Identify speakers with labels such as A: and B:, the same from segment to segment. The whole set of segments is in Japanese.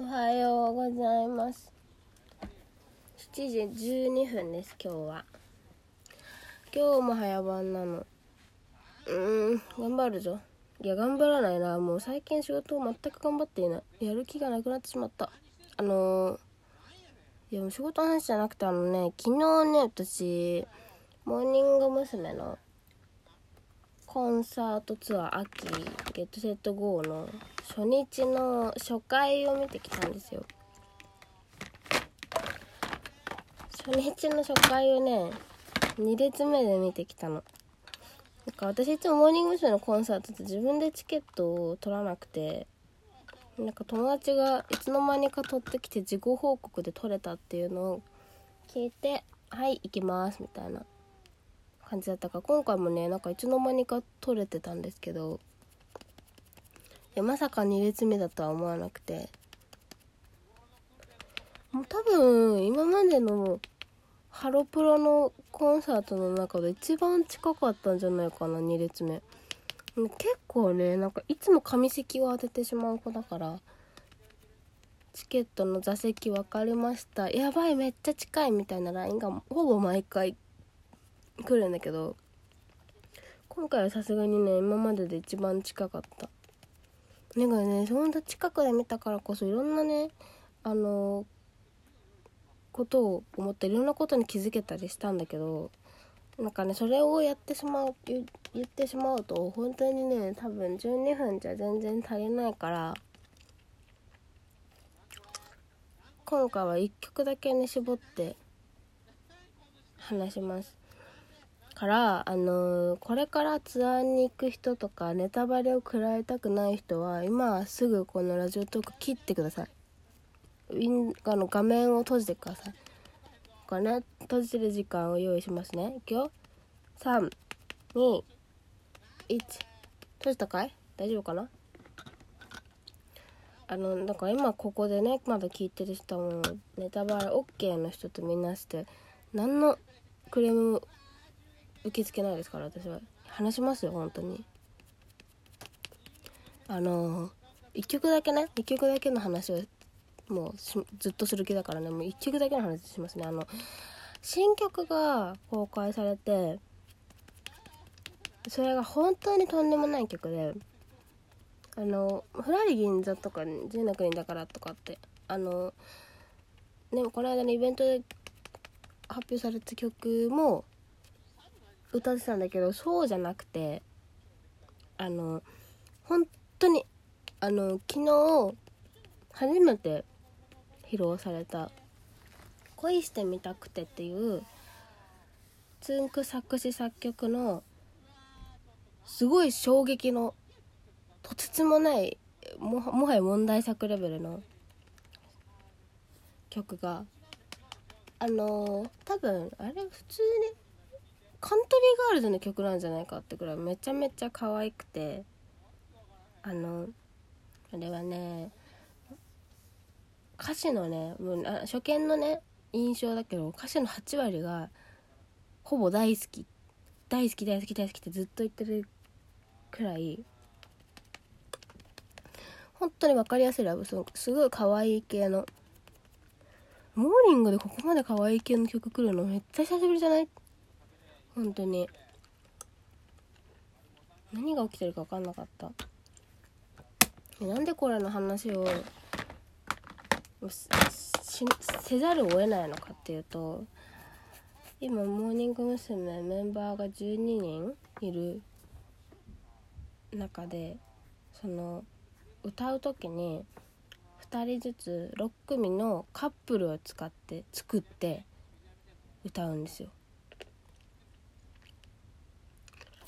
A: おはようございます。7時12分です今日は。今日も早番なの。うーん頑張るぞ。いや頑張らないな。もう最近仕事を全く頑張っていない。やる気がなくなってしまった。あのー、いやもう仕事の話じゃなくてあのね昨日ね私モーニング娘。のコンサートツアー秋ゲットセット GO の初日の初回を見てきたんですよ。初日の初回をね2列目で見てきたの。なんか私いつもモーニング娘。のコンサートって自分でチケットを取らなくてなんか友達がいつの間にか取ってきて事後報告で取れたっていうのを聞いて「はい行きます」みたいな。感じだったか。ら今回もねなんかいつの間にか取れてたんですけど。いやまさか2列目だとは思わなくて。もう多分今までのハロプロのコンサートの中で一番近かったんじゃないかな2列目。結構ねなんかいつも紙席を当ててしまう子だから。チケットの座席分かりました。やばいめっちゃ近いみたいな LINE がほぼ毎回来るんだけど今回はさすがにね今までで一番近かった。なんかねそんな近くで見たからこそいろんなねあのことを思っていろんなことに気づけたりしたんだけどなんかねそれをやってしまう言ってしまうと本当にね多分12分じゃ全然足りないから今回は1曲だけに絞って話します。からあのー、これからツアーに行く人とかネタバレを食らいたくない人は今すぐこのラジオトーク切ってください。ウィンあの画面を閉じてください。これね閉じてる時間を用意しますね。いくよ。321閉じたかい？大丈夫かな？あのだから今ここでねまだ聞いてる人もネタバレ OK の人とみんなして何のクレーム受け付けないですから私は。話しますよ本当に。あの1曲だけね1曲だけの話をもうずっとする気だからねもう1曲だけの話しますね。あの新曲が公開されてそれが本当にとんでもない曲であの「ふらり銀座」とか「純の国だから」とかってあのねこの間のイベントで発表された曲も歌ってたんだけどそうじゃなくてあの本当にあの昨日初めて披露された「恋してみたくて」っていうつんく作詞作曲のすごい衝撃のとてつもないももはや問題作レベルの曲があのー、多分あれ普通にカントリーガールズの曲なんじゃないかってくらいめちゃめちゃ可愛くて。あのあれはね歌詞のねもうあ初見のね印象だけど歌詞の8割がほぼ大好き。大好き大好き大好きってずっと言ってるくらい本当に分かりやすいラブソング。すごい可愛い系の。モーニングでここまで可愛い系の曲来るのめっちゃ久しぶりじゃない？本当に。何が起きてるか分かんなかった。なんでこれの話をせざるを得ないのかっていうと今モーニング娘。メンバーが12人いる中でその歌う時に2人ずつ6組のカップルを使って作って歌うんですよ。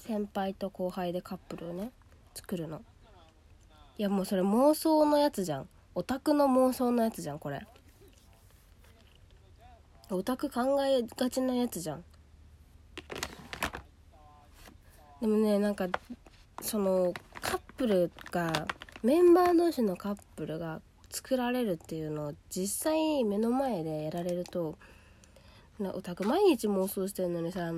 A: 先輩と後輩でカップルをね作るの。いやもうそれ妄想のやつじゃん。オタクの妄想のやつじゃんこれ。オタク考えがちなやつじゃん。でもねなんかそのカップルがメンバー同士のカップルが作られるっていうのを実際目の前でやられるとオタク毎日妄想してるのにさ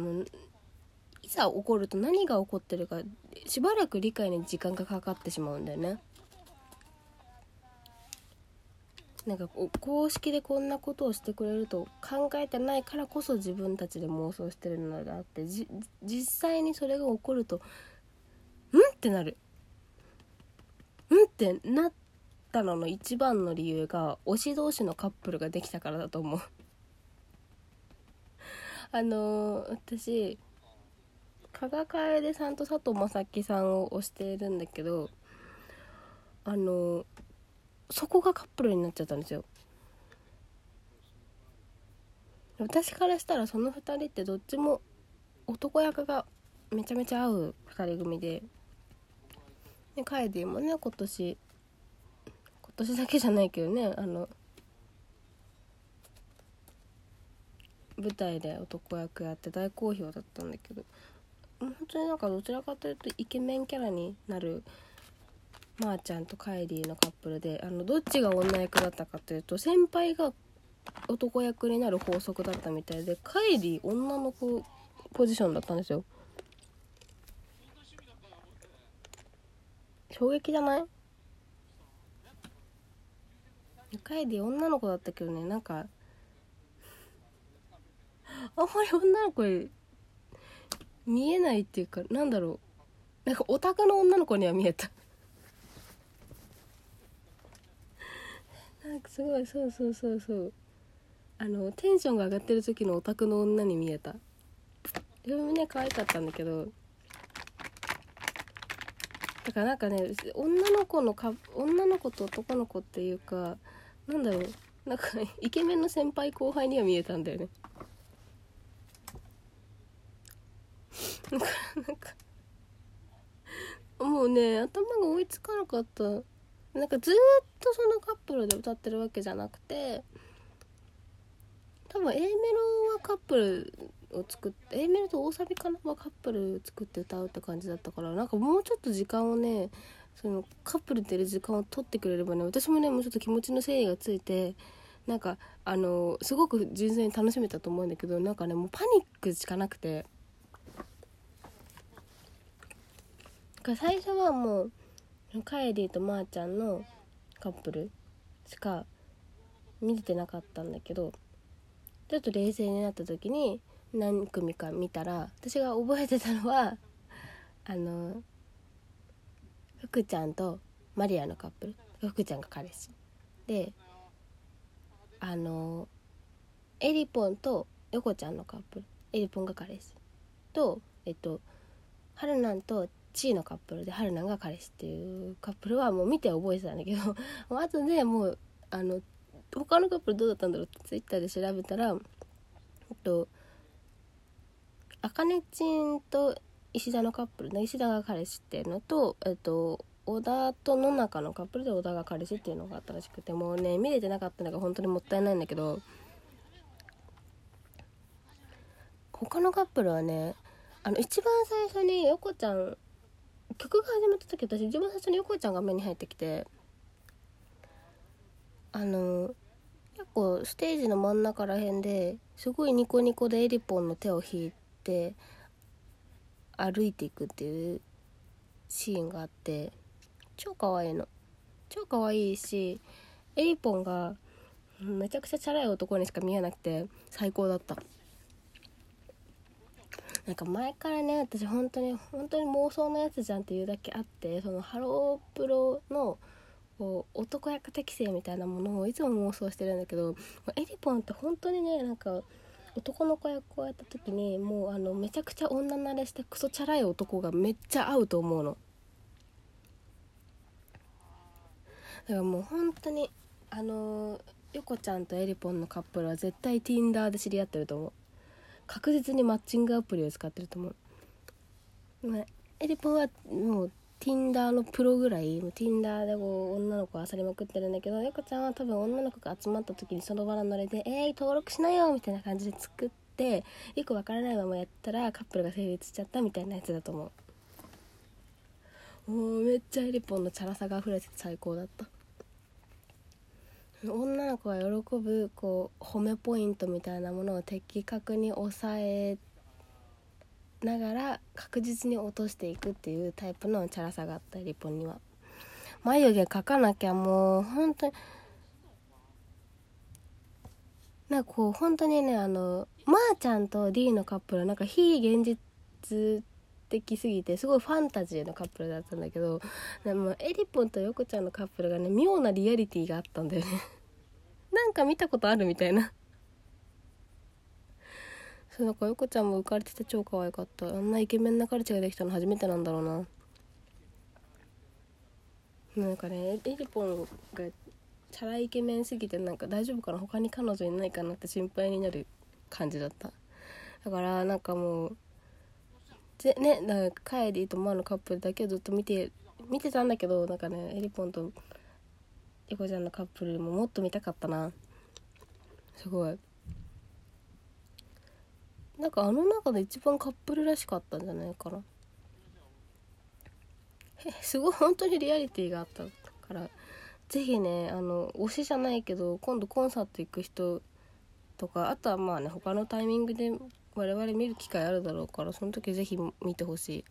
A: ざ起こると何が起こってるかしばらく理解に時間がかかってしまうんだよねなんかこう公式でこんなことをしてくれると考えてないからこそ自分たちで妄想してるのであってじ実際にそれが起こると「ん?」ってなる「うん?」ってなったのの一番の理由が推し同士のカップルができたからだと思うあのー、私加賀楓さんと佐藤正樹さんを推しているんだけどあのそこがカップルになっちゃったんですよ。私からしたらその2人ってどっちも男役がめちゃめちゃ合う2人組で。でカエディもね今年今年だけじゃないけどねあの舞台で男役やって大好評だったんだけど。本当になんかどちらかというとイケメンキャラになるまー、あ、ちゃんとカイリーのカップルであのどっちが女役だったかというと先輩が男役になる法則だったみたいでカイリー女の子ポジションだったんですよ。衝撃じゃないカイリー女の子だったけどねなんかあんまり女の子見えないっていうかなんだろう。なんかオタクの女の子には見えた。なんかすごいそうそうそうそう。あのテンションが上がってる時のオタクの女に見えた。自分もね可愛かったんだけど。だからなんかね女の子のか女の子と男の子っていうかなんだろう。なんかイケメンの先輩後輩には見えたんだよね。なんかなんかもうね頭が追いつかなかった。なんかずっとそのカップルで歌ってるわけじゃなくて多分 A メロはカップルを作って A メロと大サビかなはカップル作って歌うって感じだったからなんかもうちょっと時間をねそのカップルでいる時間を取ってくれればね私もねもうちょっと気持ちの整理がついてなんかあのすごく純粋に楽しめたと思うんだけどなんかねもうパニックしかなくて。か最初はもうカエリーとまーちゃんのカップルしか見れてなかったんだけどちょっと冷静になった時に何組か見たら私が覚えてたのは あの福ちゃんとマリアのカップル福ちゃんが彼氏。であのエリポンと横ちゃんのカップルエリポンが彼氏。とえっとハルナンとチーのカップルで春菜が彼氏っていうカップルはもう見て覚えてたんだけど あとでもうあの他のカップルどうだったんだろうってツイッターで調べたらえっとあかねちんと石田のカップルね石田が彼氏っていうのとえっと小田と野中のカップルで小田が彼氏っていうのがあったらしくてもうね見れてなかったのが本当にもったいないんだけど他のカップルはねあの一番最初に横ちゃん曲が始まった時私一番最初に横井ちゃんが目に入ってきてあの結構ステージの真ん中ら辺ですごいニコニコでエリポンの手を引いて歩いていくっていうシーンがあって超可愛いの。超可愛いしエリポンがめちゃくちゃチャラい男にしか見えなくて最高だった。なんか前からね私本当に本当に妄想のやつじゃんっていうだけあってそのハロープロのこう男役適性みたいなものをいつも妄想してるんだけどエリポンって本当にねなんか男の子役をやった時にもうあのめちゃくちゃ女慣れしてクソチャラい男がめっちゃ合うと思うの。だからもう本当にあの横ちゃんとエリポンのカップルは絶対 Tinder で知り合ってると思う。確実にマッチングアプリを使ってると思う、まあ、エリポンはもう Tinder のプロぐらい Tinder でこう女の子を漁りまくってるんだけどゆこちゃんは多分女の子が集まった時にその場のノリで「えー、登録しなよ」みたいな感じで作ってよくわからないままやったらカップルが成立しちゃったみたいなやつだと思う。もうめっちゃエリポンのチャラさが溢れてて最高だった。女の子が喜ぶこう褒めポイントみたいなものを的確に抑えながら確実に落としていくっていうタイプのチャラさがあったリポには。眉毛描かなきゃもう本当になんかこう本当にねあのまー、ちゃんと D のカップルなんか非現実的すぎてすごいファンタジーのカップルだったんだけどでもエリポンとヨコちゃんのカップルがね妙なリアリティがあったんだよね。なんか見たことあるみたいな。そうなんかヨコちゃんも浮かれてて超可愛かった。あんなイケメンなカルチができたの初めてなんだろうな。なんかねエリポンがチャライケメンすぎてなんか大丈夫かな？他に彼女いないかな？って心配になる感じだった。だからなんかもうぜねだかカエリとマーのカップルだけをずっと見て見てたんだけどなんかねエリポンとヨコちゃんのカップルももっと見たかったな。すごい。なんかあの中で一番カップルらしかったんじゃないかな。えすごい本当にリアリティがあったから。ぜひねあの推しじゃないけど今度コンサート行く人とかあとはまあね他のタイミングで我々見る機会あるだろうからその時ぜひ見てほしい。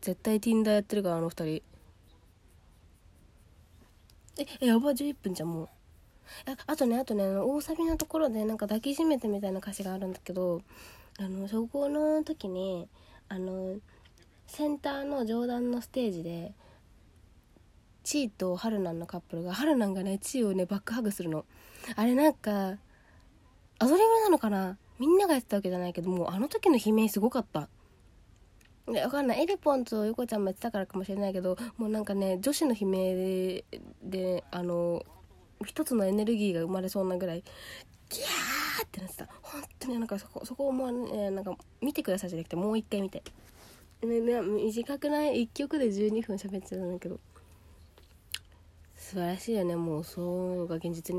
A: 絶対 Tinder やってるからあの二人。ええやば11分じゃんもう。ああとねあとねあの大サビのところでなんか抱きしめてみたいな歌詞があるんだけどあのそこの時にあのセンターの上段のステージでチーとハルナンのカップルがハルナンがねチーをねバックハグするの。あれなんかアドリブなのかな？みんながやってたわけじゃないけどもうあの時の悲鳴すごかった。でわかんない。エリポンとヨコちゃんもやってたからかもしれないけどもうなんかね女子の悲鳴でであの一つのエネルギーが生まれそうなぐらいギャーってなってた。本当になんかそこそこをもうねなんか見てくださいじゃなくてもう一回見て、ねね、短くない？1曲で12分喋ってたんだけど。素晴らしいよね。もうそうが現実に。